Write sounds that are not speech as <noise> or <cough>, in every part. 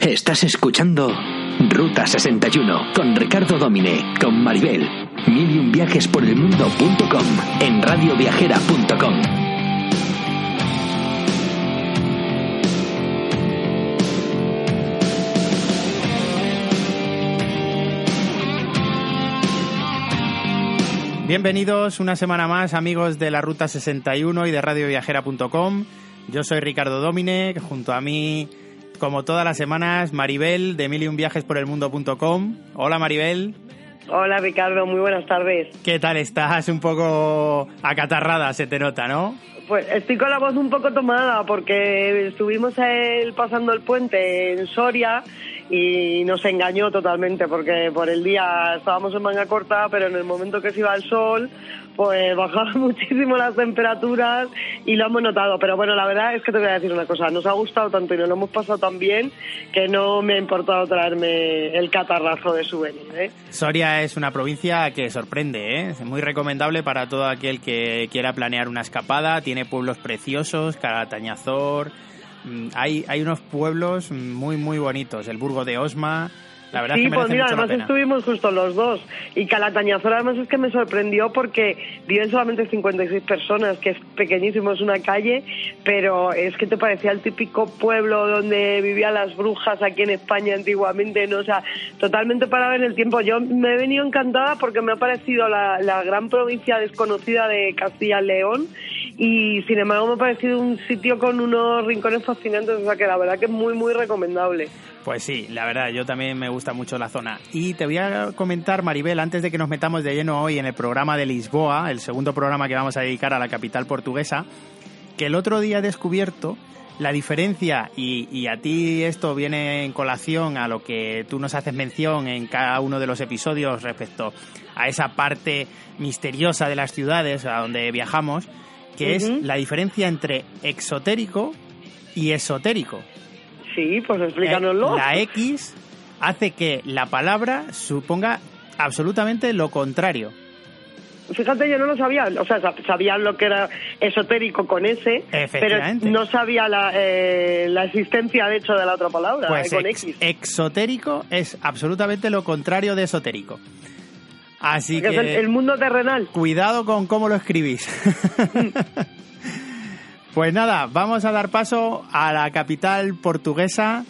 Estás escuchando Ruta 61 con Ricardo Domine, con Maribel. Mil y un viajes por el mundo.com en radioviajera.com. Bienvenidos una semana más, amigos de la Ruta 61 y de radioviajera.com. Yo soy Ricardo Domine, junto a mí, como todas las semanas, Maribel de Mil y un viajes por el mundo.com. Hola Maribel. Hola Ricardo, muy buenas tardes. ¿Qué tal estás? Un poco acatarrada, se te nota, ¿no? Pues estoy con la voz un poco tomada porque estuvimos el, pasando el puente en Soria y nos engañó totalmente porque por el día estábamos en manga corta, pero en el momento que se iba el sol, pues bajaban <laughs> muchísimo las temperaturas y lo hemos notado. Pero bueno, la verdad es que te voy a decir una cosa, nos ha gustado tanto y nos lo hemos pasado tan bien que no me ha importado traerme el catarrazo de souvenir. ¿eh? Soria es una provincia que sorprende, ¿eh? es muy recomendable para todo aquel que quiera planear una escapada, tiene pueblos preciosos, Caratañazor hay, hay unos pueblos muy, muy bonitos. El Burgo de Osma, la verdad sí, es que pues mira, mucho además estuvimos justo los dos. Y Calatañazor además es que me sorprendió porque viven solamente 56 personas, que es pequeñísimo, es una calle, pero es que te parecía el típico pueblo donde vivían las brujas aquí en España antiguamente, ¿no? O sea, totalmente parado en el tiempo. Yo me he venido encantada porque me ha parecido la, la gran provincia desconocida de Castilla y León y sin embargo me ha parecido un sitio con unos rincones fascinantes, o sea que la verdad que es muy, muy recomendable. Pues sí, la verdad, yo también me gusta mucho la zona. Y te voy a comentar, Maribel, antes de que nos metamos de lleno hoy en el programa de Lisboa, el segundo programa que vamos a dedicar a la capital portuguesa, que el otro día he descubierto la diferencia, y, y, a ti esto viene en colación a lo que tú nos haces mención en cada uno de los episodios respecto a esa parte misteriosa de las ciudades a donde viajamos, que uh -huh. es la diferencia entre exotérico y esotérico. Sí, pues explícanoslo. La X hace que la palabra suponga absolutamente lo contrario. Fíjate, yo no lo sabía, o sea, sabía lo que era esotérico con S, pero no sabía la, eh, la, existencia, de hecho, de la otra palabra, pues eh, con ex, X. Exotérico es absolutamente lo contrario de esotérico. Así Porque que... Es el, el, mundo terrenal. Cuidado con cómo lo escribís. <laughs> pues nada, vamos a dar paso a la capital portuguesa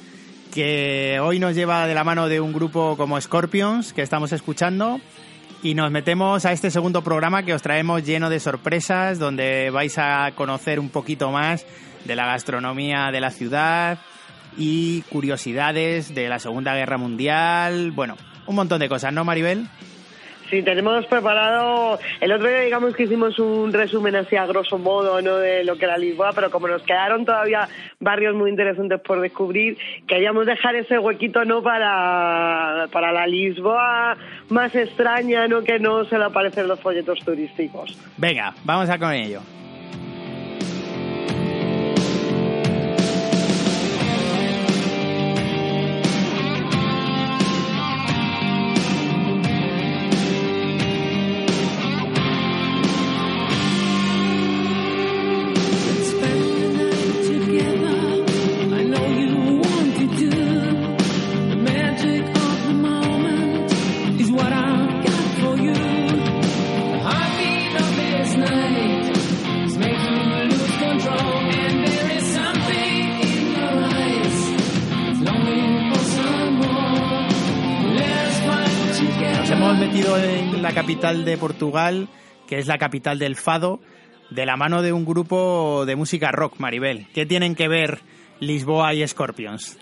que hoy nos lleva de la mano de un grupo como Scorpions que estamos escuchando y nos metemos a este segundo programa que os traemos lleno de sorpresas donde vais a conocer un poquito más de la gastronomía de la ciudad y curiosidades de la Segunda Guerra Mundial, bueno, un montón de cosas, ¿no, Maribel? Sí, tenemos preparado. El otro día, digamos que hicimos un resumen así a grosso modo, ¿no? De lo que era Lisboa, pero como nos quedaron todavía barrios muy interesantes por descubrir, queríamos dejar ese huequito, ¿no? Para, para la Lisboa más extraña, ¿no? Que no se le aparecen los folletos turísticos. Venga, vamos a con ello. De Portugal, que es la capital del fado, de la mano de un grupo de música rock, Maribel. ¿Qué tienen que ver Lisboa y Scorpions?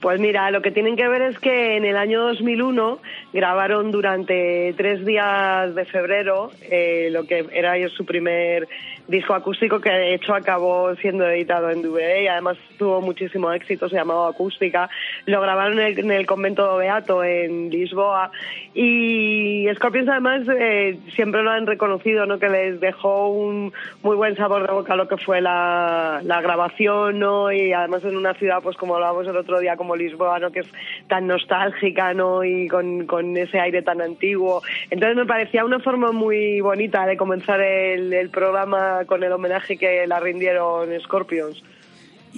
Pues mira, lo que tienen que ver es que en el año 2001 grabaron durante tres días de febrero eh, lo que era su primer disco acústico que de hecho acabó siendo editado en DVD y además tuvo muchísimo éxito, se llamaba Acústica. Lo grabaron en el, en el convento Beato en Lisboa y Scorpions además eh, siempre lo han reconocido, ¿no? Que les dejó un muy buen sabor de boca lo que fue la, la grabación, ¿no? Y además en una ciudad, pues como hablábamos el otro día, como Lisboa, ¿no? Que es tan nostálgica, ¿no? Y con, con ese aire tan antiguo. Entonces me parecía una forma muy bonita de comenzar el, el programa con el homenaje que la rindieron Scorpions.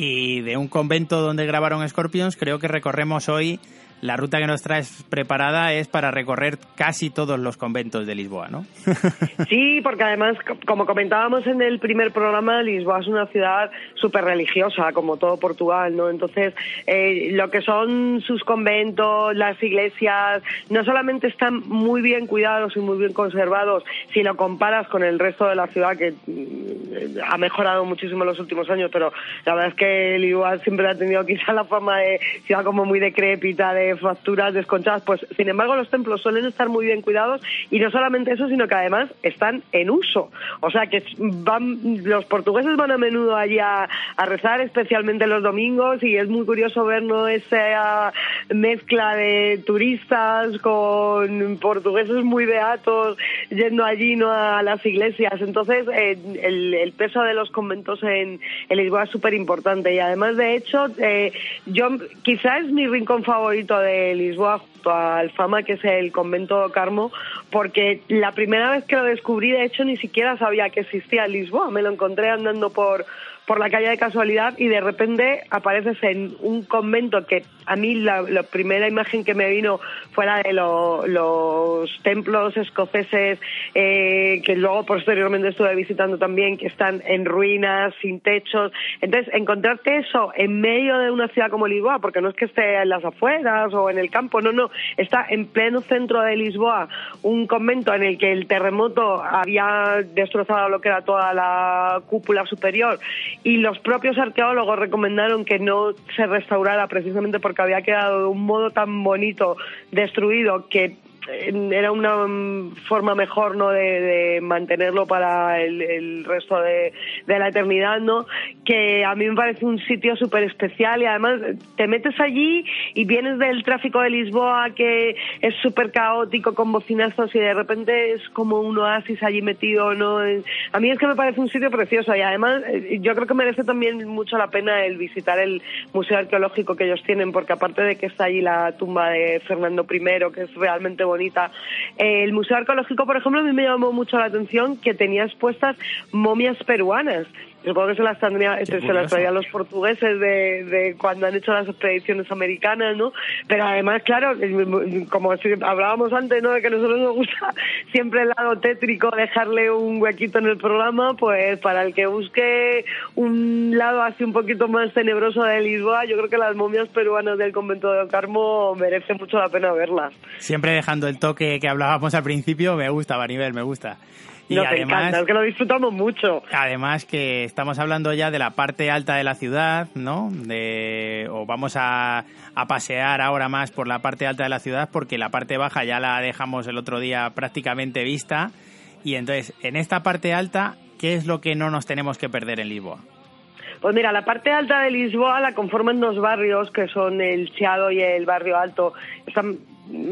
Y de un convento donde grabaron Scorpions, creo que recorremos hoy la ruta que nos traes preparada es para recorrer casi todos los conventos de Lisboa, ¿no? <laughs> sí, porque además, como comentábamos en el primer programa, Lisboa es una ciudad súper religiosa, como todo Portugal, ¿no? Entonces, eh, lo que son sus conventos, las iglesias, no solamente están muy bien cuidados y muy bien conservados, si lo comparas con el resto de la ciudad, que mm, ha mejorado muchísimo en los últimos años, pero la verdad es que Lisboa siempre ha tenido quizá la fama de ciudad como muy decrépita, de facturas desconchadas. Pues, sin embargo, los templos suelen estar muy bien cuidados y no solamente eso, sino que además están en uso. O sea, que van, los portugueses van a menudo allí a, rezar, especialmente los domingos, y es muy curioso ver ¿no? esa mezcla de turistas con portugueses muy beatos yendo allí no a las iglesias. Entonces, eh, el, peso de los conventos en, en Lisboa es súper importante. Y además, de hecho, eh, yo quizás es mi rincón favorito de Lisboa junto a Alfama, que es el convento Carmo, porque la primera vez que lo descubrí, de hecho, ni siquiera sabía que existía Lisboa. Me lo encontré andando por, por la calle de casualidad y de repente apareces en un convento que a mí la, primera imagen que me vino fue la de los templos escoceses eh, que luego posteriormente estuve visitando también que están en ruinas, sin techos. Entonces, encontrarte eso en medio de una ciudad como Lisboa, porque no es que esté en las afueras o en el campo, no, no, está en pleno centro de Lisboa, un convento en el que el terremoto había destrozado lo que era toda la cúpula superior y los propios arqueólogos recomendaron que no se restaurara precisamente porque había quedado de un modo tan bonito destruido que era una mm, forma mejor no de, mantenerlo para el, resto de, la eternidad no que a mí me parece un sitio súper especial y además te metes allí y vienes del tráfico de Lisboa que es súper caótico con bocinazos y de repente es como un oasis allí metido no a mí es que me parece un sitio precioso y además eh, yo creo que merece también mucho la pena el visitar el museo arqueológico que ellos tienen porque aparte de que está allí la tumba de Fernando I que es realmente bonito el Museo Arqueológico, por ejemplo, a mí me llamó mucho la atención que tenía expuestas momias peruanas. Supongo que se las, tendría, se las traían los portugueses de, cuando han hecho las expediciones americanas, ¿no? Pero además, claro, como hablábamos antes, ¿no? De que a nosotros nos gusta <laughs> siempre el lado tétrico, dejarle un huequito en el programa, pues para el que busque un lado así un poquito más tenebroso de Lisboa, yo creo que las momias peruanas del convento de Carmo merece mucho la pena verlas. Siempre dejando el toque que hablábamos al principio, me gusta, Maribel, me gusta. Y además, es que lo disfrutamos mucho. Además que estamos hablando ya de la parte alta de la ciudad, ¿no? De, o vamos a, a pasear ahora más por la parte alta de la ciudad porque la parte baja ya la dejamos el otro día prácticamente vista. Y entonces, en esta parte alta, ¿qué es lo que no nos tenemos que perder en Lisboa? Pues mira, la parte alta de Lisboa la conforman dos barrios que son el Chiado y el Barrio Alto. Están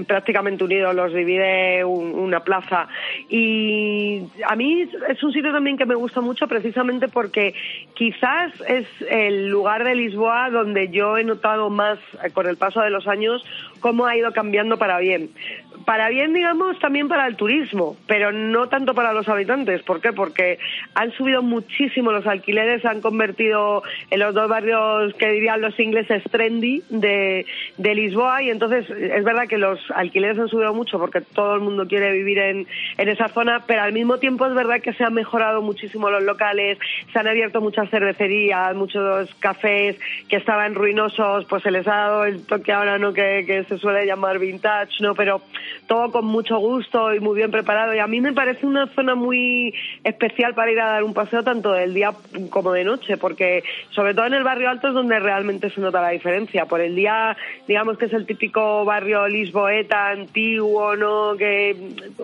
prácticamente unidos, los divide una plaza. Y a mí es un sitio también que me gusta mucho precisamente porque quizás es el lugar de Lisboa donde yo he notado más eh, con el paso de los años cómo ha ido cambiando para bien. Para bien, digamos, también para el turismo, pero no tanto para los habitantes. ¿Por qué? Porque han subido muchísimo los alquileres, se han convertido en los dos barrios que dirían los ingleses trendy de, de Lisboa y entonces es verdad que los alquileres han subido mucho porque todo el mundo quiere vivir en, en esa zona, pero al mismo tiempo es verdad que se han mejorado muchísimo los locales, se han abierto muchas cervecerías, muchos cafés que estaban ruinosos, pues se les ha dado el toque ahora, ¿no? Que, que se suele llamar vintage, ¿no? Pero todo con mucho gusto y muy bien preparado. Y a mí me parece una zona muy especial para ir a dar un paseo tanto del día como de noche, porque sobre todo en el barrio alto es donde realmente se nota la diferencia. Por el día, digamos que es el típico barrio lisboeta, antiguo, ¿no? Que,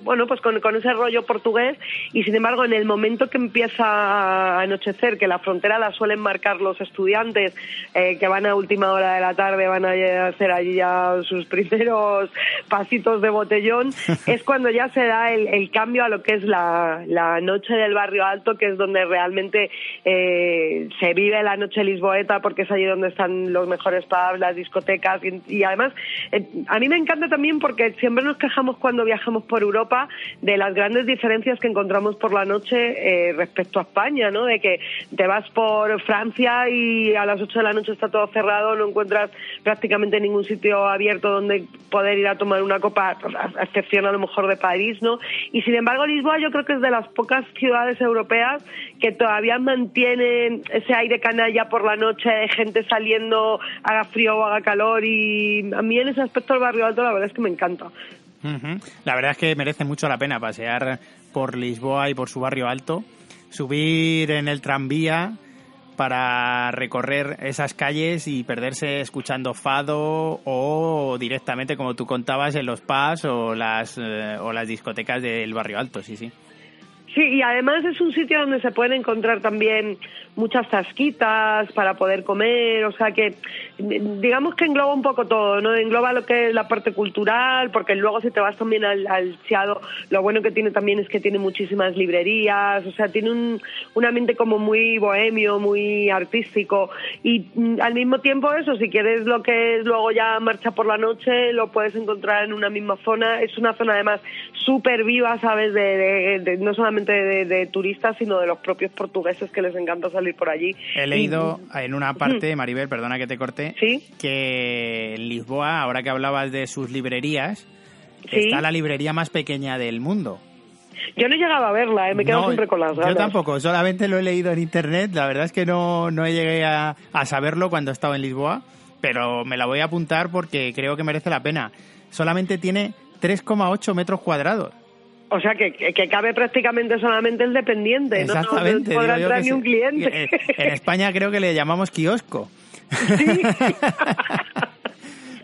bueno, pues con, ese rollo portugués. Y sin embargo, en el momento que empieza a anochecer, que la frontera la suelen marcar los estudiantes eh, que van a última hora de la tarde, van a hacer allí ya sus <laughs> primeros pasitos de botellón, <laughs> es cuando ya se da el, cambio a lo que es la, la, noche del barrio alto, que es donde realmente eh, se vive la noche lisboeta, porque es allí donde están los mejores pubs, las discotecas, y, además eh, a mí me encanta también porque siempre nos quejamos cuando viajamos por Europa de las grandes diferencias que encontramos por la noche eh, respecto a España, ¿no? De que te vas por Francia y a las 8 de la noche está todo cerrado, no encuentras prácticamente ningún sitio abierto donde poder ir a tomar una copa, a excepción a lo mejor de París, ¿no? Y sin embargo, Lisboa yo creo que es de las pocas ciudades europeas que todavía mantienen ese aire canalla por la noche, gente saliendo, haga frío o haga calor, y a mí en ese aspecto el barrio alto la verdad es que me encanta. La verdad es que merece mucho la pena pasear por Lisboa y por su barrio alto, subir en el tranvía para recorrer esas calles y perderse escuchando fado o directamente, como tú contabas, en los pubs o las, eh, o las discotecas del barrio alto, sí, sí. Sí, y además es un sitio donde se pueden encontrar también muchas tasquitas para poder comer, o sea que digamos que engloba un poco todo, ¿no? Engloba lo que es la parte cultural, porque luego si te vas también al, al lo bueno que tiene también es que tiene muchísimas librerías, o sea, tiene un, un ambiente como muy bohemio, muy artístico, y mm, al mismo tiempo eso, si quieres lo que es luego ya marcha por la noche, lo puedes encontrar en una misma zona, es una zona además súper viva, ¿sabes? De, no solamente de, turistas, sino de los propios portugueses que les encanta salir por allí. He leído en una parte, Maribel, perdona que te corte, que en Lisboa, ahora que hablabas de sus librerías, está la librería más pequeña del mundo. Yo no he llegado a verla, ¿eh? me quedo siempre con las ganas. Yo tampoco, solamente lo he leído en internet. La verdad es que no, no llegué a, a saberlo cuando estaba en Lisboa, pero me la voy a apuntar porque creo que merece la pena. Solamente tiene 3,8 metros cuadrados. O sea, que, que, cabe prácticamente solamente el dependiente, Exactamente, no, podrá entrar ni un cliente. En España creo que le llamamos kiosco. Sí. <laughs> <laughs>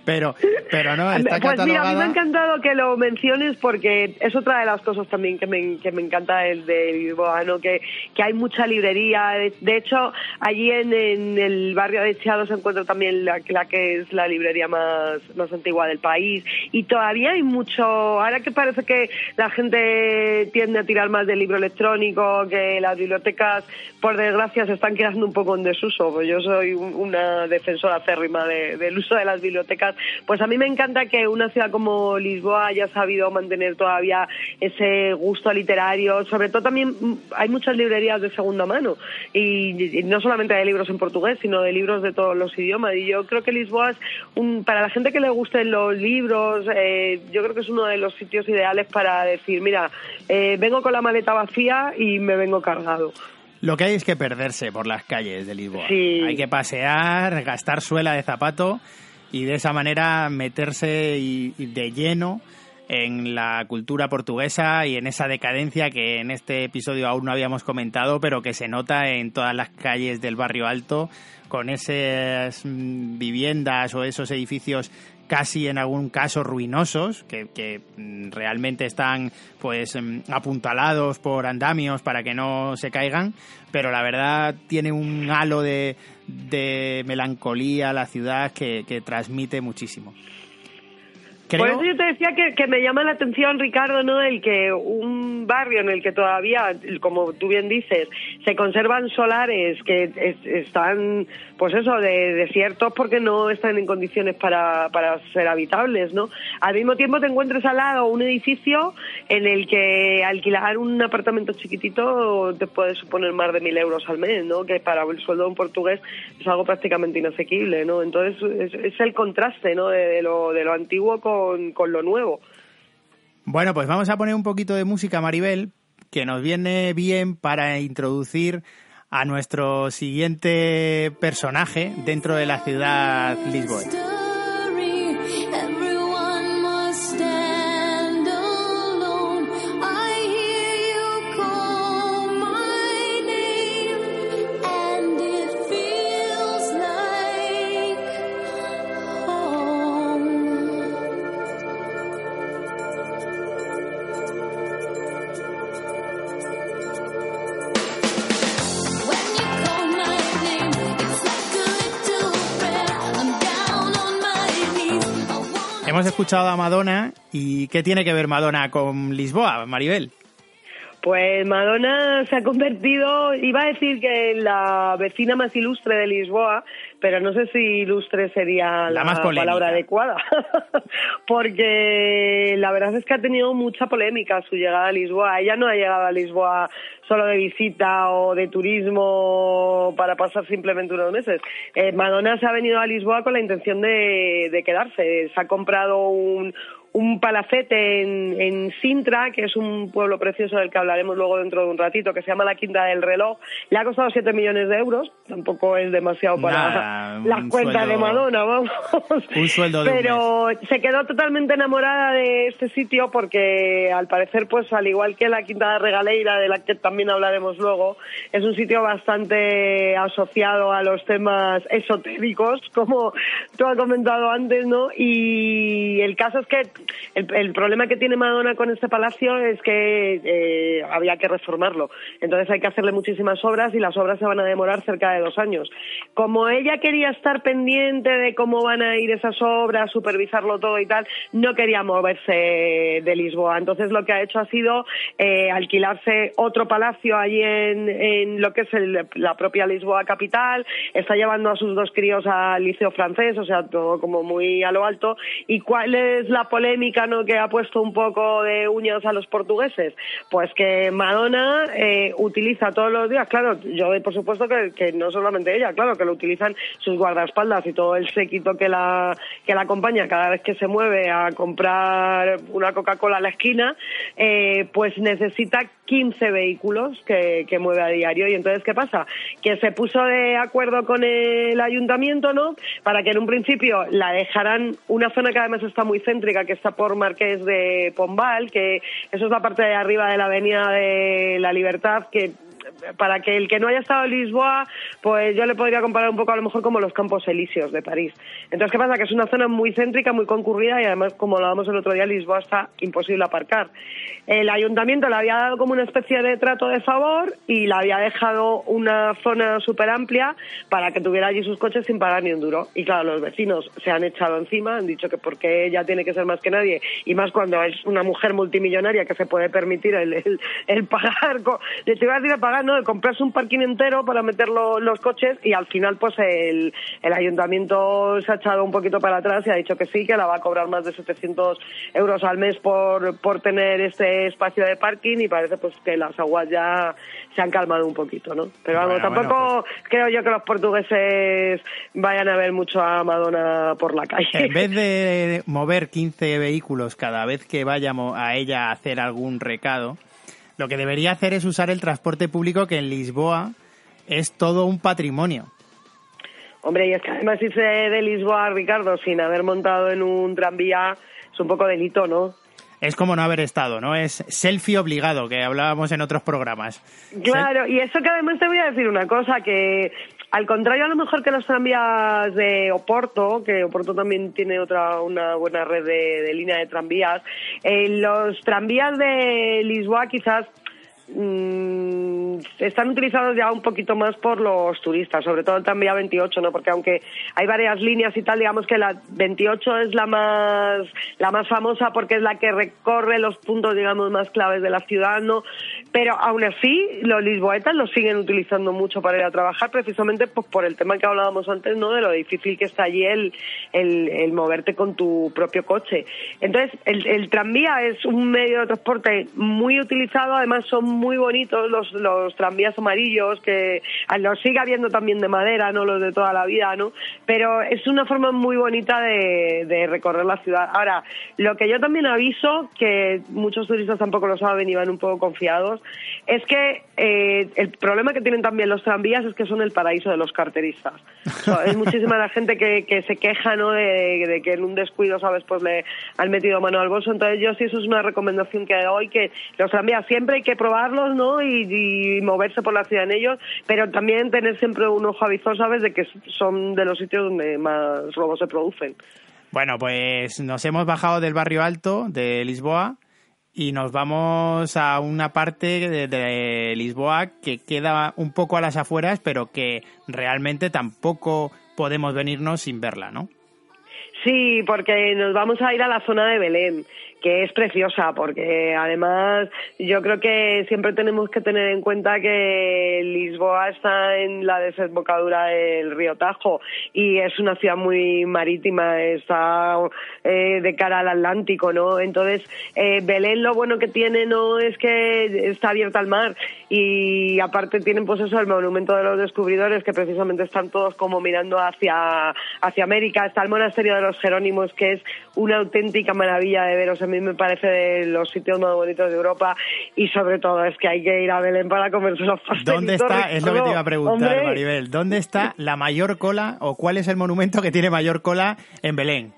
Pero, pero no, está Pues mira, a mí me ha encantado que lo menciones porque es otra de las cosas también que me, que me encanta el de Lisboa, que, que hay mucha librería. De hecho, allí en, el barrio de Chiado se encuentra también la, que es la librería más, más antigua del país. Y todavía hay mucho, ahora que parece que la gente tiende a tirar más del libro electrónico, que las bibliotecas, por desgracia, se están quedando un poco en desuso. Pues yo soy una defensora acérrima del uso de las bibliotecas pues a mí me encanta que una ciudad como Lisboa haya sabido mantener todavía ese gusto literario. Sobre todo también mm, hay muchas librerías de segunda mano y, no solamente de libros en portugués, sino de libros de todos los idiomas. Y yo creo que Lisboa es un, para la gente que le gusten los libros, eh, yo creo que es uno de los sitios ideales para decir, mira, eh, vengo con la maleta vacía y me vengo cargado. Lo que hay es que perderse por las calles de Lisboa. Hay que pasear, gastar suela de zapato y de esa manera meterse de lleno en la cultura portuguesa y en esa decadencia que en este episodio aún no habíamos comentado, pero que se nota en todas las calles del barrio alto, con esas mm, viviendas o esos edificios casi en algún caso ruinosos, que, mm, realmente están pues mm, apuntalados por andamios para que no se caigan, pero la verdad tiene un halo de, de melancolía la ciudad que, que transmite muchísimo. Por eso yo te decía que, me llama la atención, Ricardo, ¿no? El que un barrio en el que todavía, como tú bien dices, se conservan solares que están, pues eso, de desiertos porque no están en condiciones para, para ser habitables, ¿no? Al mismo tiempo te encuentres al lado un edificio en el que alquilar un apartamento chiquitito te puede suponer más de mil euros al mes, ¿no? Que para el sueldo de un portugués es algo prácticamente inasequible, ¿no? Entonces es, el contraste, ¿no? De, lo, de lo antiguo con con, lo nuevo. Bueno, pues vamos a poner un poquito de música, Maribel, que nos viene bien para introducir a nuestro siguiente personaje dentro de la ciudad Lisboa. Hemos escuchado a Madonna y ¿qué tiene que ver Madonna con Lisboa, Maribel? Pues Madonna se ha convertido, iba a decir que la vecina más ilustre de Lisboa, pero no sé si ilustre sería la, palabra adecuada, <laughs> porque la verdad es que ha tenido mucha polémica su llegada a Lisboa. Ella no ha llegado a Lisboa solo de visita o de turismo para pasar simplemente unos meses. Eh, Madonna se ha venido a Lisboa con la intención de, de quedarse. Se ha comprado un, un palacete en, en, Sintra, que es un pueblo precioso del que hablaremos luego dentro de un ratito, que se llama la Quinta del Reloj. Le ha costado 7 millones de euros, tampoco es demasiado para <laughs> las cuentas de Madonna, vamos. Un sueldo de Pero se quedó totalmente enamorada de este sitio porque al parecer, pues al igual que la Quinta de Regaleira, de la que también hablaremos luego, es un sitio bastante asociado a los temas esotéricos, como tú has comentado antes, ¿no? Y el caso es que el, problema que tiene Madonna con este palacio es que eh, había que reformarlo. Entonces hay que hacerle muchísimas obras y las obras se van a demorar cerca de dos años. Como ella quería estar pendiente de cómo van a ir esas obras, supervisarlo todo y tal, no quería moverse de Lisboa. Entonces lo que ha hecho ha sido eh, alquilarse otro palacio allí en, lo que es la propia Lisboa capital. Está llevando a sus dos críos al liceo francés, o sea, todo como muy a lo alto. ¿Y cuál es la polémica? Que ha puesto un poco de uñas a los portugueses? Pues que Madonna eh, utiliza todos los días, claro, yo por supuesto que, no solamente ella, claro, que lo utilizan sus guardaespaldas y todo el séquito que la, que la acompaña cada vez que se mueve a comprar una Coca-Cola a la esquina, eh, pues necesita 15 vehículos que, que mueve a diario. Y entonces, ¿qué pasa? Que se puso de acuerdo con el ayuntamiento, ¿no? Para que en un principio la dejaran una zona que además está muy céntrica, que está por Marqués de Pombal, que eso es la parte de arriba de la Avenida de la Libertad, que para que el que no haya estado en Lisboa, pues yo le podría comparar un poco a lo mejor como los Campos Elíseos de París. Entonces, ¿qué pasa? Que es una zona muy céntrica, muy concurrida y además, como lo hablábamos el otro día, Lisboa está imposible aparcar. El ayuntamiento le había dado como una especie de trato de favor y le había dejado una zona súper amplia para que tuviera allí sus coches sin pagar ni un duro. Y claro, los vecinos se han echado encima, han dicho que porque ella tiene que ser más que nadie y más cuando es una mujer multimillonaria que se puede permitir el, el, pagar, le te iba a decir pagar, no, de comprarse un parking entero para meter los coches y al final pues el, el ayuntamiento se ha echado un poquito para atrás y ha dicho que sí, que la va a cobrar más de 700 euros al mes por, por tener este espacio de parking y parece pues que las aguas ya se han calmado un poquito, ¿no? Pero vamos, tampoco pues creo yo que los portugueses vayan a ver mucho a Madonna por la calle. En vez de mover 15 vehículos cada vez que vayamos a ella a hacer algún recado, lo que debería hacer es usar el transporte público que en Lisboa es todo un patrimonio. Hombre, y es que además irse de Lisboa, Ricardo, sin haber montado en un tranvía es un poco delito, ¿no? Es como no haber estado, ¿no? Es selfie obligado, que hablábamos en otros programas. Claro, y eso que además te voy a decir una cosa, que al contrario, a lo mejor que los tranvías de Oporto, que Oporto también tiene otra una buena red de, línea de tranvías, eh, los tranvías de Lisboa quizás mmm, están utilizados ya un poquito más por los turistas, sobre todo el tranvía 28, ¿no? Porque aunque hay varias líneas y tal, digamos que la 28 es la más la más famosa porque es la que recorre los puntos, digamos, más claves de la ciudad, ¿no? Pero aún así, los lisboetas lo siguen utilizando mucho para ir a trabajar, precisamente pues, por el tema que hablábamos antes, ¿no? De lo difícil que está allí el, el, moverte con tu propio coche. Entonces, el, el tranvía es un medio de transporte muy utilizado, además son muy bonitos los, los tranvías amarillos, que los sigue habiendo también de madera, no los de toda la vida, ¿no? Pero es una forma muy bonita de, de recorrer la ciudad. Ahora, lo que yo también aviso, que muchos turistas tampoco lo saben y van un poco confiados, es que eh, el problema que tienen también los tranvías es que son el paraíso de los carteristas. es muchísima la <laughs> gente que, que se queja, ¿no? De, de, que en un descuido, ¿sabes? Pues le han metido mano al bolso. Entonces yo sí, eso es una recomendación que doy, que los tranvías siempre hay que ¿no? Y, moverse por la ciudad en ellos, pero también tener siempre un ojo avizor, ¿sabes? De que son de los sitios donde más robos se producen. Bueno, pues nos hemos bajado del barrio alto de Lisboa y nos vamos a una parte de, Lisboa que queda un poco a las afueras, pero que realmente tampoco podemos venirnos sin verla, ¿no? Sí, porque nos vamos a ir a la zona de Belén que es preciosa porque además yo creo que siempre tenemos que tener en cuenta que Lisboa está en la desembocadura del río Tajo y es una ciudad muy marítima, está eh, de cara al Atlántico, ¿no? Entonces, eh, Belén lo bueno que tiene no es que está abierta al mar y aparte tienen pues eso el monumento de los descubridores que precisamente están todos como mirando hacia, hacia América, está el monasterio de los Jerónimos que es una auténtica maravilla de veros a mí me parece de los sitios más bonitos de Europa y sobre todo es que hay que ir a Belén para comerse los pastelitos. ¿Dónde está? Es lo que te iba a preguntar, Maribel. ¿Dónde está la mayor cola o cuál es el monumento que tiene mayor cola en Belén?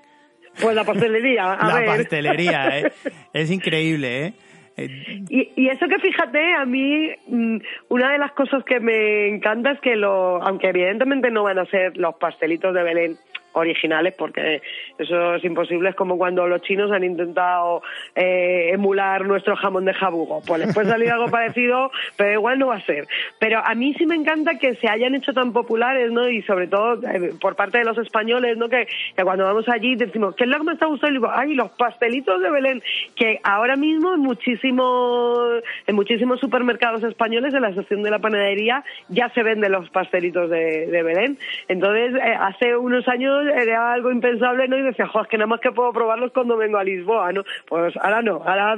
Pues la pastelería. A la pastelería, ¿eh? <laughs> es increíble, ¿eh? Y, y, eso que fíjate, a mí mm, una de las cosas que me encanta es que, lo, aunque evidentemente no van a ser los pastelitos de Belén, originales porque eso es imposible es como cuando los chinos han intentado eh, emular nuestro jamón de jabugo. Pues les puede salir algo <laughs> parecido pero igual no va a ser. Pero a mí sí me encanta que se hayan hecho tan populares no y sobre todo eh, por parte de los españoles no que, cuando vamos allí decimos ¿qué es lo que me está gustando? y digo ay los pastelitos de Belén que ahora mismo en muchísimos en muchísimos supermercados españoles en la sección de la panadería ya se venden los pastelitos de, Belén. Entonces eh, hace unos años era algo impensable, ¿no? Y decía, joder, es que nada más que puedo probarlos cuando vengo a Lisboa, ¿no? Pues ahora no, ahora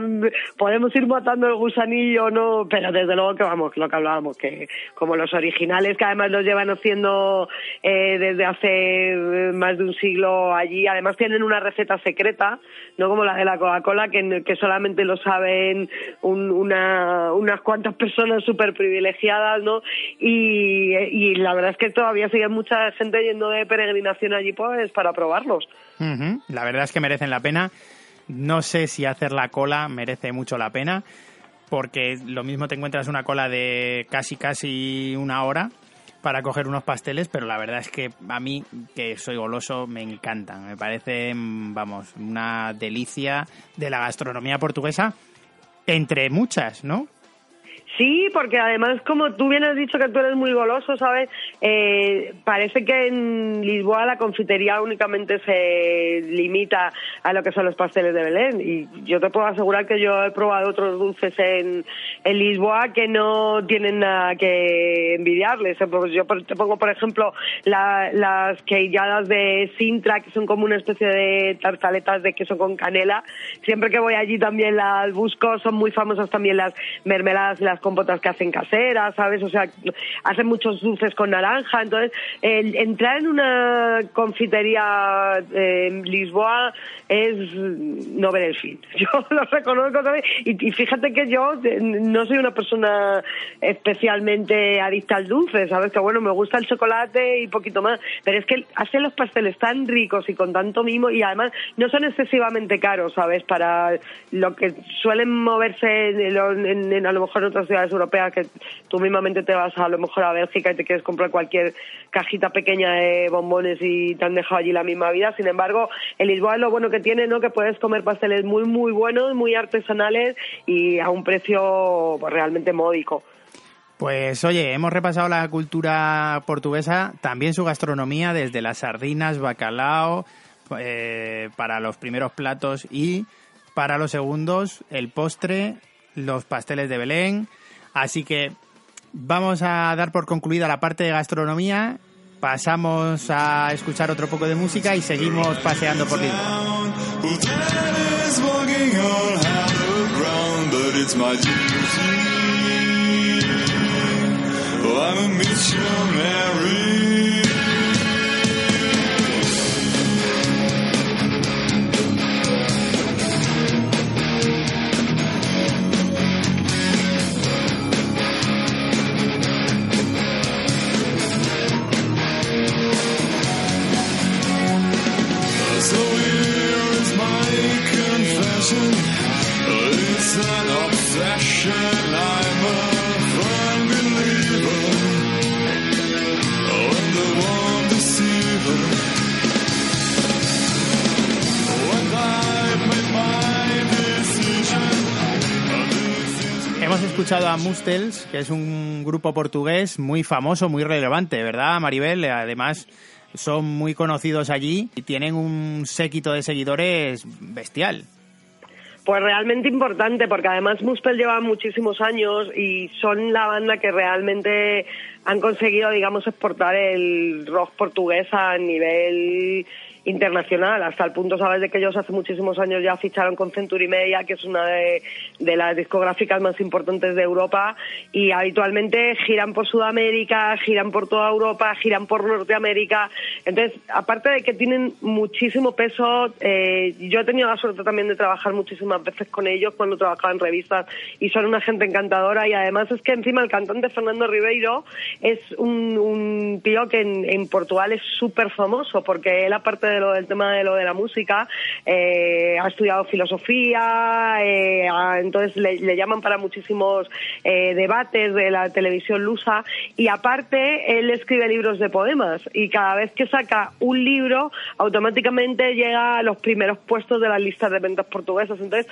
podemos ir matando el gusanillo, ¿no? Pero desde luego que vamos, lo que hablábamos, que como los originales, que además los llevan haciendo eh, desde hace más de un siglo allí, además tienen una receta secreta, no como la de la Coca-Cola, que, que solamente lo saben una, unas cuantas personas súper privilegiadas, ¿no? Y, y la verdad es que todavía sigue mucha gente yendo de peregrinación allí para probarlos. La verdad es que merecen la pena. No sé si hacer la cola merece mucho la pena, porque lo mismo te encuentras una cola de casi casi una hora para coger unos pasteles, pero la verdad es que a mí, que soy goloso, me encantan. Me parece, vamos, una delicia de la gastronomía portuguesa, entre muchas, ¿no? Sí, porque además, como tú bien has dicho que tú eres muy goloso, ¿sabes? Eh, parece que en Lisboa la confitería únicamente se limita a lo que son los pasteles de Belén. Y yo te puedo asegurar que yo he probado otros dulces en, en Lisboa que no tienen nada que envidiarles. Pues yo te pongo, por ejemplo, las queilladas de Sintra, que son como una especie de tartaletas de queso con canela. Siempre que voy allí también las busco. Son muy famosas también las mermeladas las compotas que hacen caseras, ¿sabes? O sea, hacen muchos dulces con naranja. Entonces, el entrar en una confitería en Lisboa es no ver el fin. <laughs> Yo lo reconozco también. Y, fíjate que yo no soy una persona especialmente adicta al dulce, ¿sabes? Que bueno, me gusta el chocolate y poquito más. Pero es que hacen los pasteles tan ricos y con tanto mimo y además no son excesivamente caros, ¿sabes? Para lo que suelen moverse en, a lo mejor en otras ciudades europeas que tú mismamente te vas a, lo mejor a Bélgica y te quieres comprar cualquier cajita pequeña de bombones y te han dejado allí la misma vida. Sin embargo, en Lisboa es lo bueno que tiene, ¿no? Que puedes comer pasteles muy, muy buenos, muy artesanales y a un precio pues, realmente módico. Pues oye, hemos repasado la cultura portuguesa, también su gastronomía, desde las sardinas, bacalao, eh, para los primeros platos y para los segundos, el postre, los pasteles de Belén, Así que vamos a dar por concluida la parte de gastronomía, pasamos a escuchar otro poco de música y seguimos paseando por Lisboa. Hemos escuchado a Mustels, que es un grupo portugués muy famoso, muy relevante, ¿verdad, Maribel? Además, son muy conocidos allí y tienen un séquito de seguidores bestial. Pues realmente importante, porque además Muspel lleva muchísimos años y son la banda que realmente han conseguido, digamos, exportar el rock portugués a nivel internacional, hasta el punto, sabes, de que ellos hace muchísimos años ya ficharon con Century Media, que es una de, las discográficas más importantes de Europa, y habitualmente giran por Sudamérica, giran por toda Europa, giran por Norteamérica. Entonces, aparte de que tienen muchísimo peso, eh, yo he tenido la suerte también de trabajar muchísimas veces con ellos cuando trabajaba en revistas, y son una gente encantadora, y además es que encima el cantante Fernando Ribeiro es un, tío que en, en Portugal es súper famoso, porque él aparte de lo del tema de lo de la música, eh, ha estudiado filosofía, eh, entonces le, llaman para muchísimos eh, debates de la televisión lusa y aparte él escribe libros de poemas y cada vez que saca un libro automáticamente llega a los primeros puestos de las listas de ventas portuguesas. Entonces,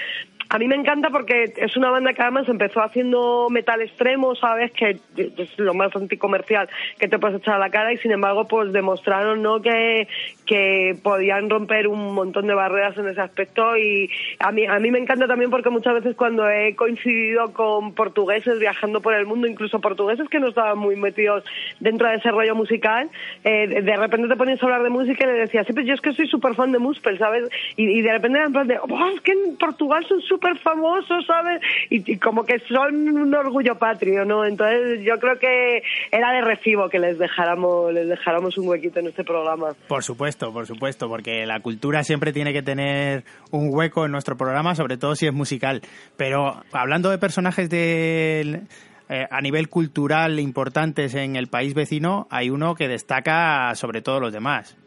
a mí me encanta porque es una banda que además empezó haciendo metal extremo, ¿sabes? Que es lo más anticomercial que te puedes echar a la cara y sin embargo pues demostraron, ¿no? Que, que podían romper un montón de barreras en ese aspecto y a mí, a mí me encanta también porque muchas veces cuando he coincidido con portugueses viajando por el mundo, incluso portugueses que no estaban muy metidos dentro de ese rollo musical, eh, de repente te ponías a hablar de música y le decías, sí, pero yo es que soy súper fan de Muspel, ¿sabes? Y, de repente en plan de, oh, es que en Portugal son súper famosos, ¿sabes? Y, como que son un orgullo patrio, ¿no? Entonces yo creo que era de recibo que les dejáramos, les dejáramos un huequito en este programa. Por supuesto, por supuesto, porque la cultura siempre tiene que tener un hueco en nuestro programa, sobre todo si es musical. Pero hablando de personajes de eh, a nivel cultural importantes en el país vecino, hay uno que destaca sobre todos los demás.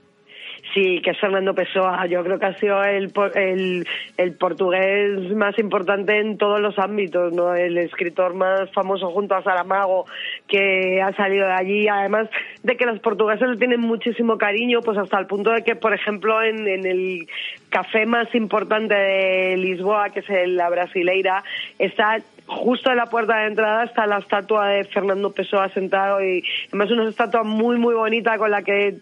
Sí, que es Fernando Pessoa. Yo creo que ha sido el, el, el, portugués más importante en todos los ámbitos, ¿no? El escritor más famoso junto a Saramago que ha salido de allí. Además de que los portugueses le tienen muchísimo cariño, pues hasta el punto de que, por ejemplo, en, en el café más importante de Lisboa, que es la Brasileira, está justo en la puerta de entrada está la estatua de Fernando Pessoa sentado y además una estatua muy muy bonita con la que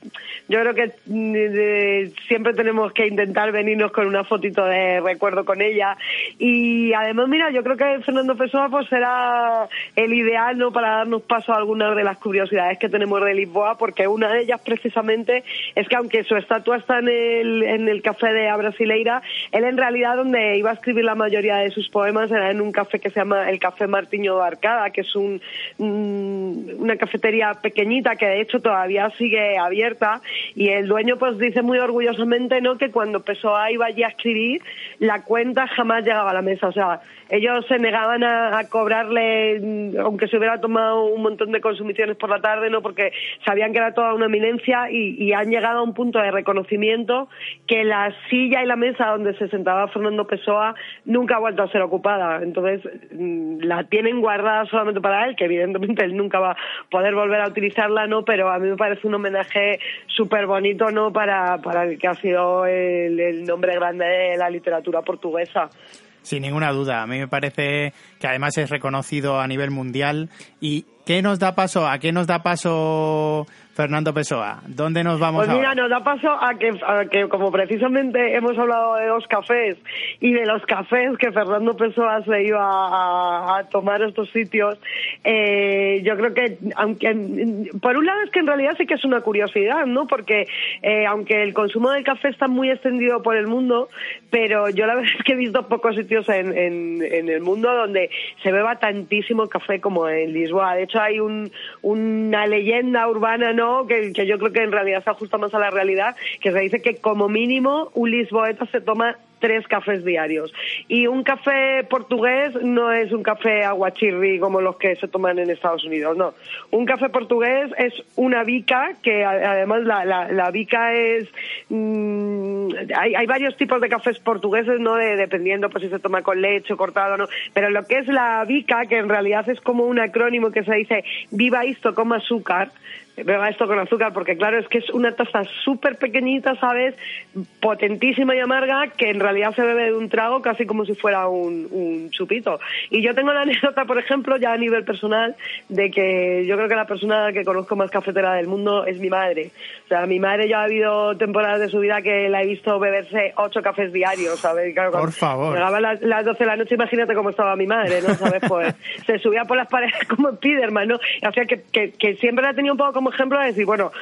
yo creo que mm, siempre tenemos que intentar venirnos con una fotito de recuerdo con ella. Y además mira yo creo que Fernando Pessoa pues será el ideal no para darnos paso a algunas de las curiosidades que tenemos de Lisboa porque una de ellas precisamente es que aunque su estatua está en el, en el café de Abrasileira él en realidad donde iba a escribir la mayoría de sus poemas era en un café que se llama el Café Martiño Arcada, que es un, una cafetería pequeñita que de hecho todavía sigue abierta. Y el dueño pues dice muy orgullosamente no que cuando Pessoa iba allí a escribir la cuenta jamás llegaba a la mesa, o sea, ellos se negaban a, cobrarle aunque se hubiera tomado un montón de consumiciones por la tarde, no porque sabían que era toda una eminencia y, y han llegado a un punto de reconocimiento que la silla y la mesa donde se sentaba Fernando Pessoa nunca ha vuelto a ser ocupada. Entonces, la tienen guardada solamente para él, que evidentemente él nunca va a poder volver a utilizarla, ¿no? Pero a mí me parece un homenaje súper bonito, ¿no? Para, para el que ha sido el, el nombre grande de la literatura portuguesa. Sin ninguna duda. A mí me parece que además es reconocido a nivel mundial. ¿Y qué nos da paso? ¿A qué nos da paso Fernando Pessoa, ¿dónde nos vamos Pues mira, nos da paso a que, que, como precisamente hemos hablado de los cafés y de los cafés que Fernando Pessoa se iba a, tomar estos sitios, eh, yo creo que, aunque por un lado es que en realidad sí que es una curiosidad, ¿no? Porque eh, aunque el consumo del café está muy extendido por el mundo, pero yo la <laughs> verdad es que he visto pocos sitios en, en, el mundo donde se beba tantísimo café como en Lisboa. De hecho, hay un, una leyenda urbana, ¿no? Que, yo creo que en realidad se ajusta más a la realidad, que se dice que como mínimo un lisboeta se toma tres cafés diarios. Y un café portugués no es un café aguachirri como los que se toman en Estados Unidos, no. Un café portugués es una bica, que además la, la, bica es... Mm, hay, hay, varios tipos de cafés portugueses, ¿no? dependiendo pues si se toma con leche cortado o no. Pero lo que es la bica, que en realidad es como un acrónimo que se dice viva esto como azúcar, beba esto con azúcar, porque claro, es que es una taza súper pequeñita, ¿sabes? Potentísima y amarga, que en realidad se bebe de un trago casi como si fuera un, un chupito. Y yo tengo la <laughs> anécdota, por ejemplo, ya a nivel personal, de que yo creo que la persona que conozco más cafetera del mundo es mi madre. O sea, mi madre ya ha habido temporadas de su vida que la he visto beberse ocho cafés diarios, ¿sabes? Claro, por favor. Llegaba las, las 12 de la noche, imagínate cómo estaba mi madre, ¿no? ¿Sabes? Pues <laughs> se subía por las paredes <laughs> como Spiderman, ¿no? O sea, que, que, que siempre la tenía un poco como ejemplo de decir, bueno,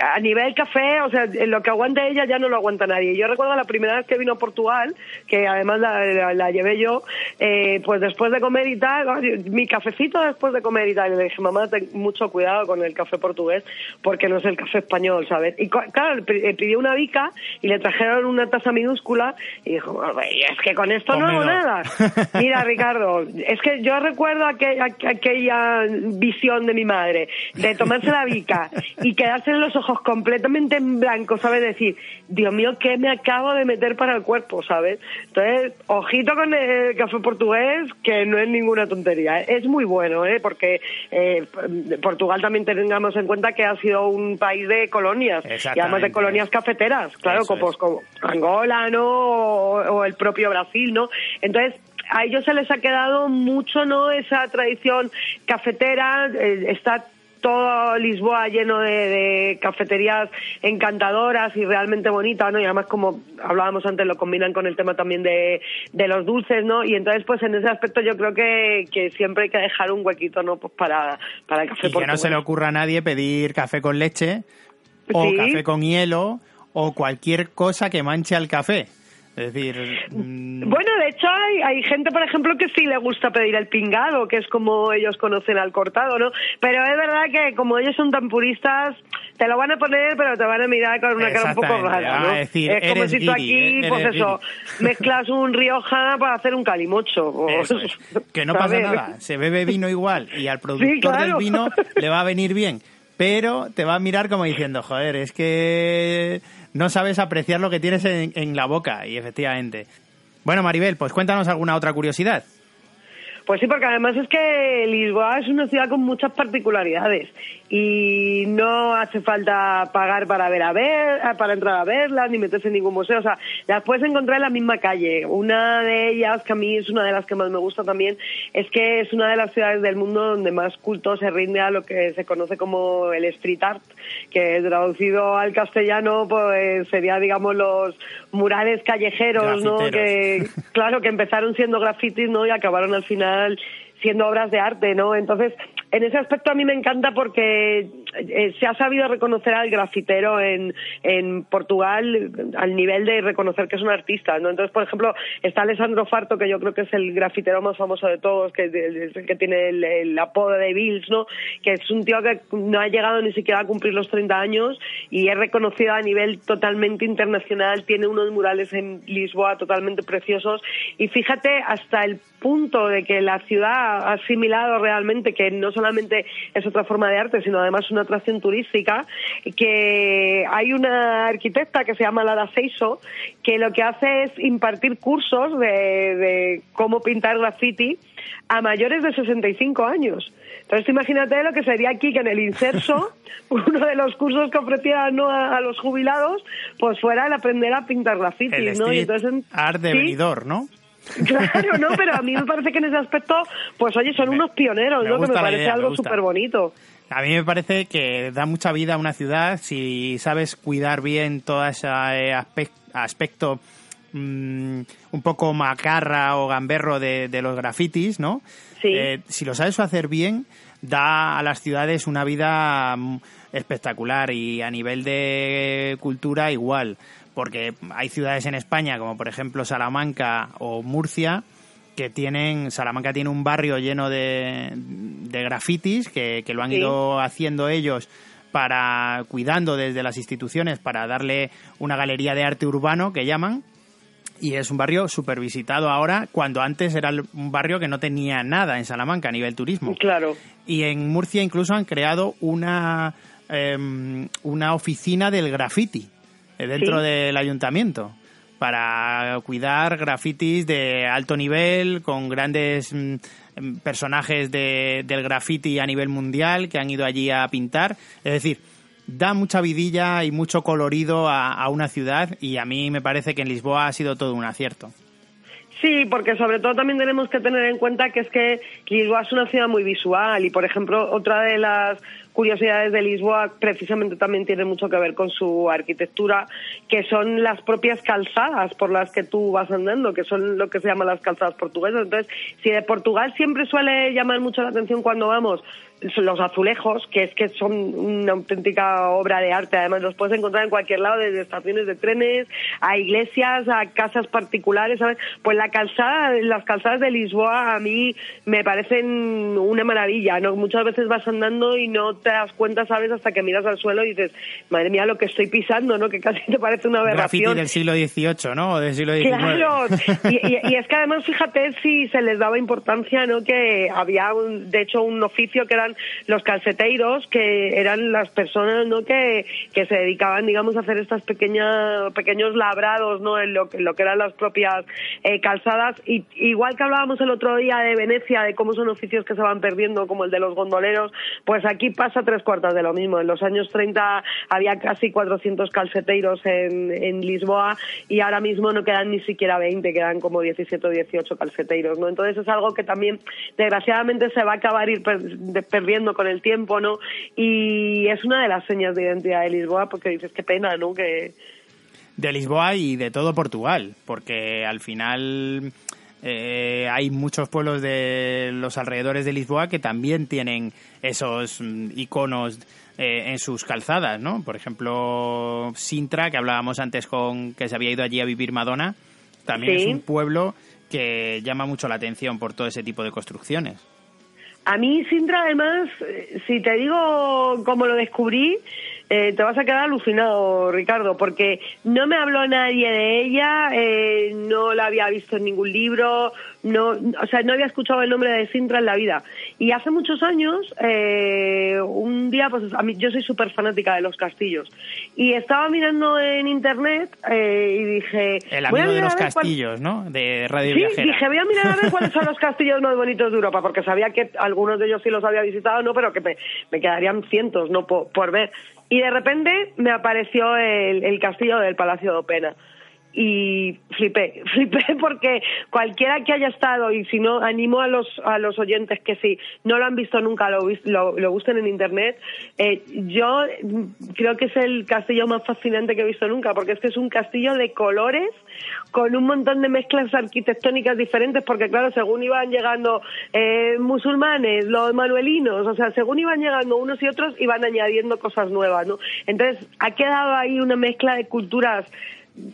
a nivel café, o sea, lo que aguante ella ya no lo aguanta nadie. Yo recuerdo la primera vez que vino a Portugal, que además la, la, llevé yo, eh, pues después de comer y tal, mi cafecito después de comer y tal, y le dije, mamá, ten mucho cuidado con el café portugués, porque no es el café español, ¿sabes? Y claro, pidió una bica y le trajeron una taza minúscula y dijo, es que con esto no hago nada. <laughs> Mira, Ricardo, es que yo recuerdo aquella, aquella visión de mi madre, de tomarse la bica y quedarse en los ojos completamente en blanco, ¿sabes? Decir, Dios mío, ¿qué me acabo de meter para el cuerpo, ¿sabes? Entonces, ojito con el café portugués, que no es ninguna tontería. Es muy bueno, ¿eh? Porque eh, Portugal también tengamos en cuenta que ha sido un país de colonias, y además de colonias cafeteras, claro, como, como, Angola, ¿no? O, el propio Brasil, ¿no? Entonces, a ellos se les ha quedado mucho, ¿no? Esa tradición cafetera, eh, está todo Lisboa lleno de, cafeterías encantadoras y realmente bonitas, ¿no? Y además, como hablábamos antes, lo combinan con el tema también de, los dulces, ¿no? Y entonces, pues en ese aspecto yo creo que, que siempre hay que dejar un huequito, ¿no? Pues para, para el café. Y que no se le ocurra a nadie pedir café con leche o café con hielo o cualquier cosa que manche al café. Es decir. Mm, bueno, de hecho, hay, hay gente, por ejemplo, que sí le gusta pedir el pingado, que es como ellos conocen al cortado, ¿no? Pero es verdad que como ellos son tan puristas, te lo van a poner, pero te van a mirar con una cara un poco rara, ¿no? Es, decir, como si tú aquí, pues eso, <laughs> mezclas un Rioja para hacer un calimocho. <laughs> Que no pasa nada, se bebe vino igual y al productor del vino le va a venir bien pero te va a mirar como diciendo, joder, es que no sabes apreciar lo que tienes en, la boca, y efectivamente. Bueno, Maribel, pues cuéntanos alguna otra curiosidad. Pues sí, porque además es que Lisboa es una ciudad con muchas particularidades y no hace falta pagar para ver a ver, para entrar a verlas ni meterse en ningún museo, o sea, las puedes encontrar en la misma calle. Una de ellas que a mí es una de las que más me gusta también es que es una de las ciudades del mundo donde más culto se rinde a lo que se conoce como el street art, que traducido al castellano pues sería digamos los murales callejeros, ¿no? Que claro que empezaron siendo grafitis, ¿no? Y acabaron al final siendo obras de arte, ¿no? Entonces, en ese aspecto a mí me encanta porque eh, se ha sabido reconocer al grafitero en, Portugal al nivel de reconocer que es un artista, ¿no? Entonces, por ejemplo, está Alessandro Farto, que yo creo que es el grafitero más famoso de todos, que, que tiene el, apodo de Bills, ¿no? Que es un tío que no ha llegado ni siquiera a cumplir los 30 años y es reconocido a nivel totalmente internacional, tiene unos murales en Lisboa totalmente preciosos y fíjate hasta el punto de que la ciudad ha asimilado realmente que no solamente es otra forma de arte, sino además una atracción turística, que hay una arquitecta que se llama Lara Seiso, que lo que hace es impartir cursos de, cómo pintar graffiti a mayores de 65 años. Entonces imagínate lo que sería aquí que en el inserso, <laughs> uno de los cursos que ofrecía ¿no? a, los jubilados, pues fuera el aprender a pintar graffiti, ¿no? Y entonces, art de venidor, ¿no? <laughs> Claro, no, pero a mí me parece que en ese aspecto, pues oye, son unos pioneros, ¿no? Que me parece algo súper bonito. A mí me parece que da mucha vida a una ciudad si sabes cuidar bien todo ese aspecto mm, un poco macarra o gamberro de, los grafitis, ¿no? Sí. Eh, si lo sabes hacer bien, da a las ciudades una vida mm, espectacular y a nivel de cultura igual porque hay ciudades en España, como por ejemplo Salamanca o Murcia, que tienen, Salamanca tiene un barrio lleno de, de grafitis que, lo han ido haciendo ellos para cuidando desde las instituciones para darle una galería de arte urbano que llaman. Y es un barrio súper visitado ahora cuando antes era un barrio que no tenía nada en Salamanca a nivel turismo. Claro. Y en Murcia incluso han creado una em, una oficina del graffiti eh, dentro del ayuntamiento para cuidar grafitis de alto nivel, con grandes mm, personajes de, del graffiti a nivel mundial que han ido allí a pintar. Es decir, da mucha vidilla y mucho colorido a, una ciudad y a mí me parece que en Lisboa ha sido todo un acierto. Sí, porque sobre todo también tenemos que tener en cuenta que es que Lisboa es una ciudad muy visual y, por ejemplo, otra de las curiosidades de Lisboa precisamente también tiene mucho que ver con su arquitectura, que son las propias calzadas por las que tú vas andando, que son lo que se llaman las calzadas portuguesas. Entonces, si de Portugal siempre suele llamar mucho la atención cuando vamos los azulejos, que es que son una auténtica obra de arte. Además, los puedes encontrar en cualquier lado, desde estaciones de trenes, a iglesias, a casas particulares, ¿sabes? Pues la calzada, las calzadas de Lisboa a mí me parecen una maravilla, ¿no? Muchas veces vas andando y no te das cuenta, ¿sabes? Hasta que miras al suelo y dices, madre mía, lo que estoy pisando, ¿no? Que casi <laughs> te parece una aberración. del siglo XVIII, ¿no? O del siglo XIX. Claro, <laughs> y, es que además, fíjate si se les daba importancia, ¿no? Que había, de hecho, un oficio que era los calceteiros, que eran las personas ¿no? que, que se dedicaban, digamos, a hacer estas pequeñas, pequeños labrados ¿no? en lo, lo que eran las propias eh, calzadas. Y, igual que hablábamos el otro día de Venecia, de cómo son oficios que se van perdiendo, como el de los gondoleros, pues aquí pasa tres cuartas de lo mismo. En los años 30 había casi 400 calceteiros en, en Lisboa y ahora mismo no quedan ni siquiera 20, quedan como 17 o 18 calceteiros, ¿no? Entonces es algo que también, desgraciadamente, se va a acabar ir perdiendo con el tiempo, ¿no? Y es una de las señas de identidad de Lisboa porque dices, qué pena, ¿no? Que... De Lisboa y de todo Portugal, porque al final... Eh, hay muchos pueblos de los alrededores de Lisboa que también tienen esos mm, iconos eh, en sus calzadas, ¿no? Por ejemplo, Sintra, que hablábamos antes con que se había ido allí a vivir Madonna, también es un pueblo que llama mucho la atención por todo ese tipo de construcciones. A mí Sintra, además, eh, si te digo cómo lo descubrí, eh, te vas a quedar alucinado, Ricardo, porque no me habló nadie de ella, eh, no la había visto en ningún libro, no, o sea, no había escuchado el nombre de Sintra en la vida. Y hace muchos años, eh, un día, pues a mí, yo soy súper fanática de los castillos, y estaba mirando en internet y dije... El amigo de los castillos, ¿no? De Radio Sí, dije, voy a mirar a ver cuáles son los castillos más bonitos de Europa, porque sabía que algunos de ellos sí los había visitado, no, pero que me, quedarían cientos, ¿no? por ver. Y de repente me apareció el, castillo del Palacio de Opena y flipé, <laughs> flipé porque cualquiera que haya estado y si no animo a los a los oyentes que si no lo han visto nunca lo lo, lo gusten en internet eh, yo creo que es el castillo más fascinante que he visto nunca porque es que es un castillo de colores con un montón de mezclas arquitectónicas diferentes, porque claro, según iban llegando eh, musulmanes, los manuelinos, o sea, según iban llegando unos y otros, iban añadiendo cosas nuevas, ¿no? Entonces, ha quedado ahí una mezcla de culturas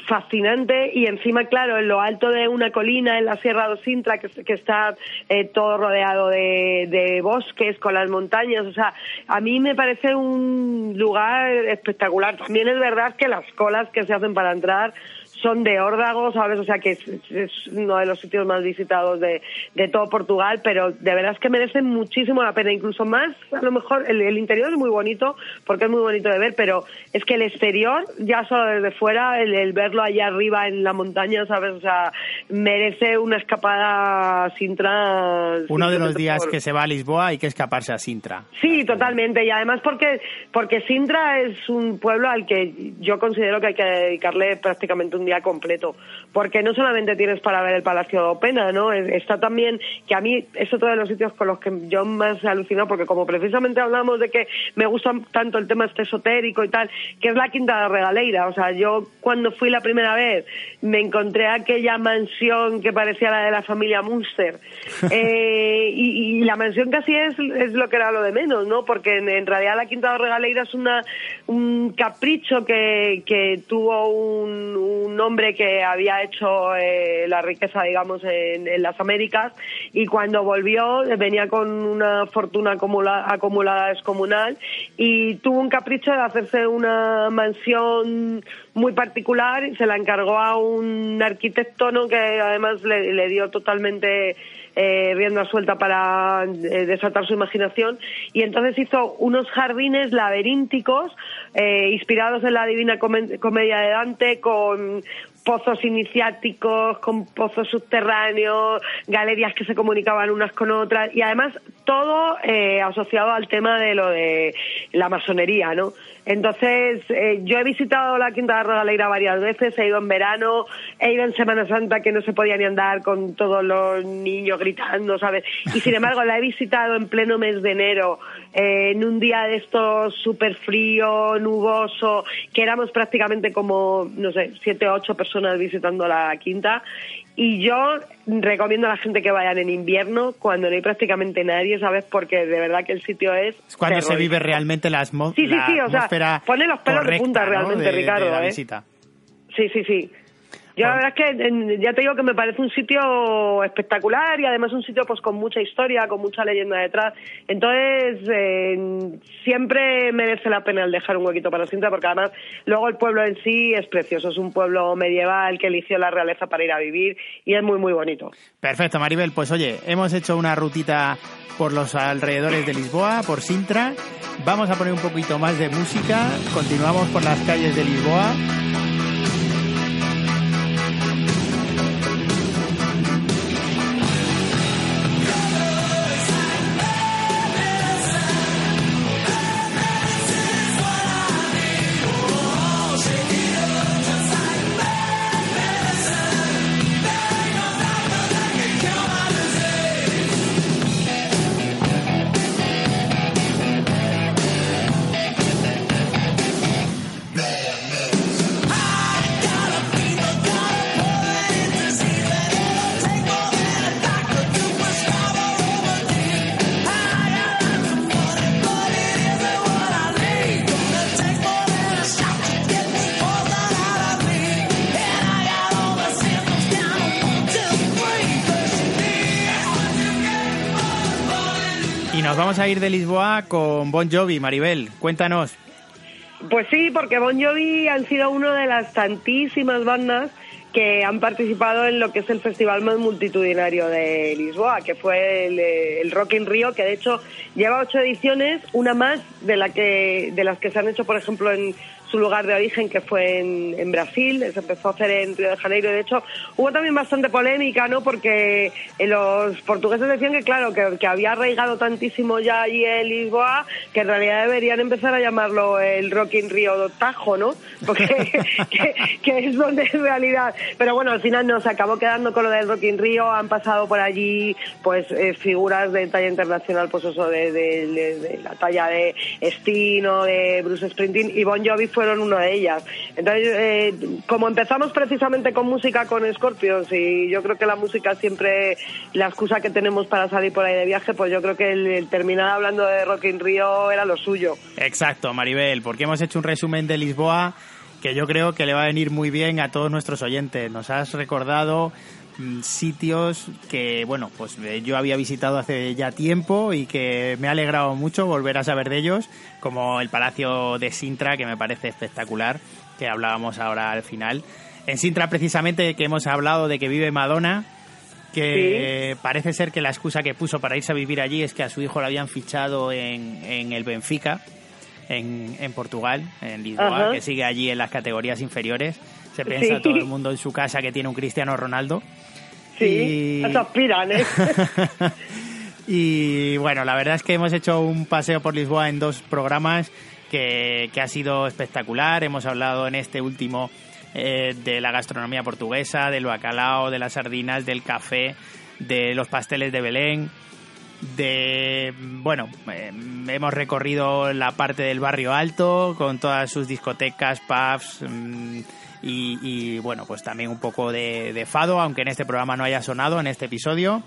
fascinante y encima, claro, en lo alto de una colina, en la Sierra de Sintra, que, que está eh, todo rodeado de, de, bosques, con las montañas, o sea, a mí me parece un lugar espectacular. También es verdad que las colas que se hacen para entrar son de órdago, ¿sabes? O sea que es, uno de los sitios más visitados de, de, todo Portugal, pero de verdad es que merecen muchísimo la pena, incluso más, a lo mejor el, interior es muy bonito, porque es muy bonito de ver, pero es que el exterior, ya solo desde fuera, el, verlo allá arriba en la montaña, ¿sabes? O sea, merece una escapada a Sintra. Uno de los días que se va a Lisboa hay que escaparse a Sintra. Sí, totalmente, y además porque, porque Sintra es un pueblo al que yo considero que hay que dedicarle prácticamente un día completo, porque no solamente tienes para ver el Palacio de Opena, ¿no? Está también, que a mí es otro de los sitios con los que yo más he alucinado, porque como precisamente hablamos de que me gusta tanto el tema este esotérico y tal, que es la Quinta de Regaleira, o sea, yo cuando fui la primera vez me encontré aquella mansión que parecía la de la familia Munster, <laughs> eh, y, la mansión casi es, es lo que era lo de menos, ¿no? Porque en, realidad la Quinta de Regaleira es una, un capricho que, que tuvo un hombre que había hecho eh, la riqueza, digamos, en, las Américas y cuando volvió venía con una fortuna acumulada, acumulada descomunal y tuvo un capricho de hacerse una mansión muy particular y se la encargó a un arquitecto ¿no? que además le, dio totalmente eh, rienda suelta para eh, desatar su imaginación y entonces hizo unos jardines laberínticos eh, inspirados en la Divina Comedia de Dante con pozos iniciáticos, con pozos subterráneos, galerías que se comunicaban unas con otras y además todo eh, asociado al tema de lo de la masonería, ¿no? Entonces, eh, yo he visitado la Quinta de Rodaleira varias veces, he ido en verano, he ido en Semana Santa que no se podía ni andar con todos los niños gritando, ¿sabes? Y sin embargo, la he visitado en pleno mes de enero, eh, en un día de estos súper frío, nuboso, que éramos prácticamente como, no sé, siete o ocho personas visitando la Quinta y yo recomiendo a la gente que vayan en invierno, cuando no hay prácticamente nadie, ¿sabes? Porque de verdad que el sitio es. Es cuando se vive realmente la, atmósfera. Sí, sí, sí, o sea, pone los pelos de punta realmente, Ricardo. la ¿eh? visita. Sí, sí, sí. Yo la verdad es que ya te digo que me parece un sitio espectacular y además un sitio pues con mucha historia, con mucha leyenda detrás. Entonces eh, siempre merece la pena el dejar un huequito para Sintra porque además luego el pueblo en sí es precioso, es un pueblo medieval que eligió la realeza para ir a vivir y es muy muy bonito. Perfecto, Maribel. Pues oye, hemos hecho una rutita por los alrededores de Lisboa, por Sintra. Vamos a poner un poquito más de música. Continuamos por las calles de Lisboa. De Lisboa con Bon Jovi, Maribel. Cuéntanos. Pues sí, porque Bon Jovi han sido una de las tantísimas bandas que han participado en lo que es el festival más multitudinario de Lisboa, que fue el, el, Rock in Rio, que de hecho lleva ocho ediciones, una más de la que de las que se han hecho, por ejemplo, en su lugar de origen, que fue en, Brasil, se empezó a hacer en Río de Janeiro. De hecho, hubo también bastante polémica, ¿no? Porque eh, los portugueses decían que, claro, que, había arraigado tantísimo ya allí en Lisboa, que en realidad deberían empezar a llamarlo el Rock in Rio Tajo, ¿no? Porque <laughs> <laughs> que, es donde en realidad. Pero bueno, al final nos acabó quedando con lo del Rock in Rio, han pasado por allí, pues, eh, figuras de talla internacional, pues eso, de, de, la talla de Estino, de Bruce Springsteen, y Bon Jovi fue fueron una de ellas. Entonces, eh, como empezamos precisamente con música con Scorpions y yo creo que la música siempre la excusa que tenemos para salir por ahí de viaje, pues yo creo que el, terminar hablando de Rock in Rio era lo suyo. Exacto, Maribel, porque hemos hecho un resumen de Lisboa que yo creo que le va a venir muy bien a todos nuestros oyentes. Nos has recordado sitios que, bueno, pues eh, yo había visitado hace ya tiempo y que me ha alegrado mucho volver a saber de ellos, como el Palacio de Sintra, que me parece espectacular, que hablábamos ahora al final. En Sintra, precisamente, que hemos hablado de que vive Madonna, que parece ser que la excusa que puso para irse a vivir allí es que a su hijo lo habían fichado en, en el Benfica, en, en Portugal, en Lisboa, que sigue allí en las categorías inferiores. Se piensa todo el mundo en su casa que tiene un Cristiano Ronaldo. Sí, y... aspiran, <laughs> ¿eh? y bueno, la verdad es que hemos hecho un paseo por Lisboa en dos programas que, ha sido espectacular. Hemos hablado en este último eh, de la gastronomía portuguesa, del bacalao, de las sardinas, del café, de los pasteles de Belén de bueno eh, hemos recorrido la parte del barrio alto con todas sus discotecas pubs mm, y, bueno, pues también un poco de, fado, aunque en este programa no haya sonado, en este episodio.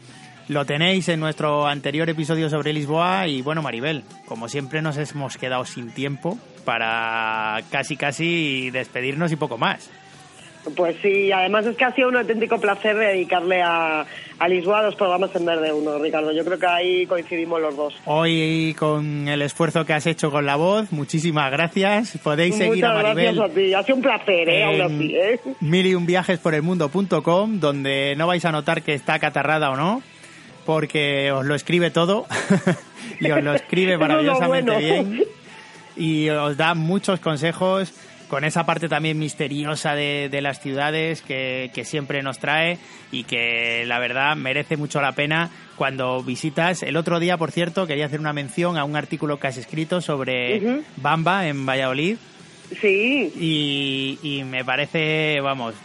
Lo tenéis en nuestro anterior episodio sobre Lisboa y bueno, Maribel, como siempre nos hemos quedado sin tiempo para casi casi despedirnos y poco más. Pues sí, además es que ha sido un auténtico placer dedicarle a, a Lisboa dos programas en vez de uno, Ricardo. Yo creo que ahí coincidimos los dos. Hoy con el esfuerzo que has hecho con la voz, muchísimas gracias. Podéis seguir a Maribel. Gracias a ti, ha sido un placer, ¿eh? Aún así, ¿eh? Mil y un viajes por el mundo.com, donde no vais a notar que está catarrada o no, porque os lo escribe todo <laughs> y os lo escribe <laughs> maravillosamente bien y os da muchos consejos con esa parte también misteriosa de, de las ciudades que, que, siempre nos trae y que la verdad merece mucho la pena cuando visitas. El otro día, por cierto, quería hacer una mención a un artículo que has escrito sobre Bamba en Valladolid Sí. Y, me parece, vamos,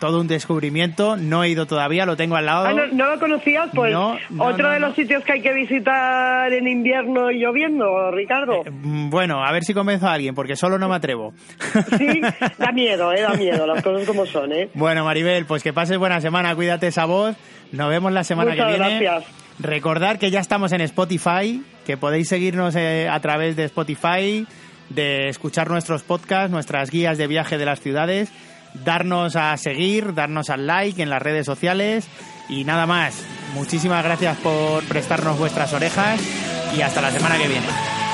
todo un descubrimiento. No he ido todavía, lo tengo al lado. Ah, ¿no, lo conocías? Pues otro de los sitios que hay que visitar en invierno y lloviendo, Ricardo. Eh, mm, bueno, a ver si convenzo a alguien, porque solo no me atrevo. Sí, <laughs> da miedo, eh, da miedo, las cosas como son, eh. Bueno, Maribel, pues que pases buena semana, cuídate esa voz. Nos vemos la semana que viene. Gracias. Recordar que ya estamos en Spotify, que podéis seguirnos eh, a través de Spotify de escuchar nuestros podcasts, nuestras guías de viaje de las ciudades, darnos a seguir, darnos al like en las redes sociales y nada más. Muchísimas gracias por prestarnos vuestras orejas y hasta la semana que viene.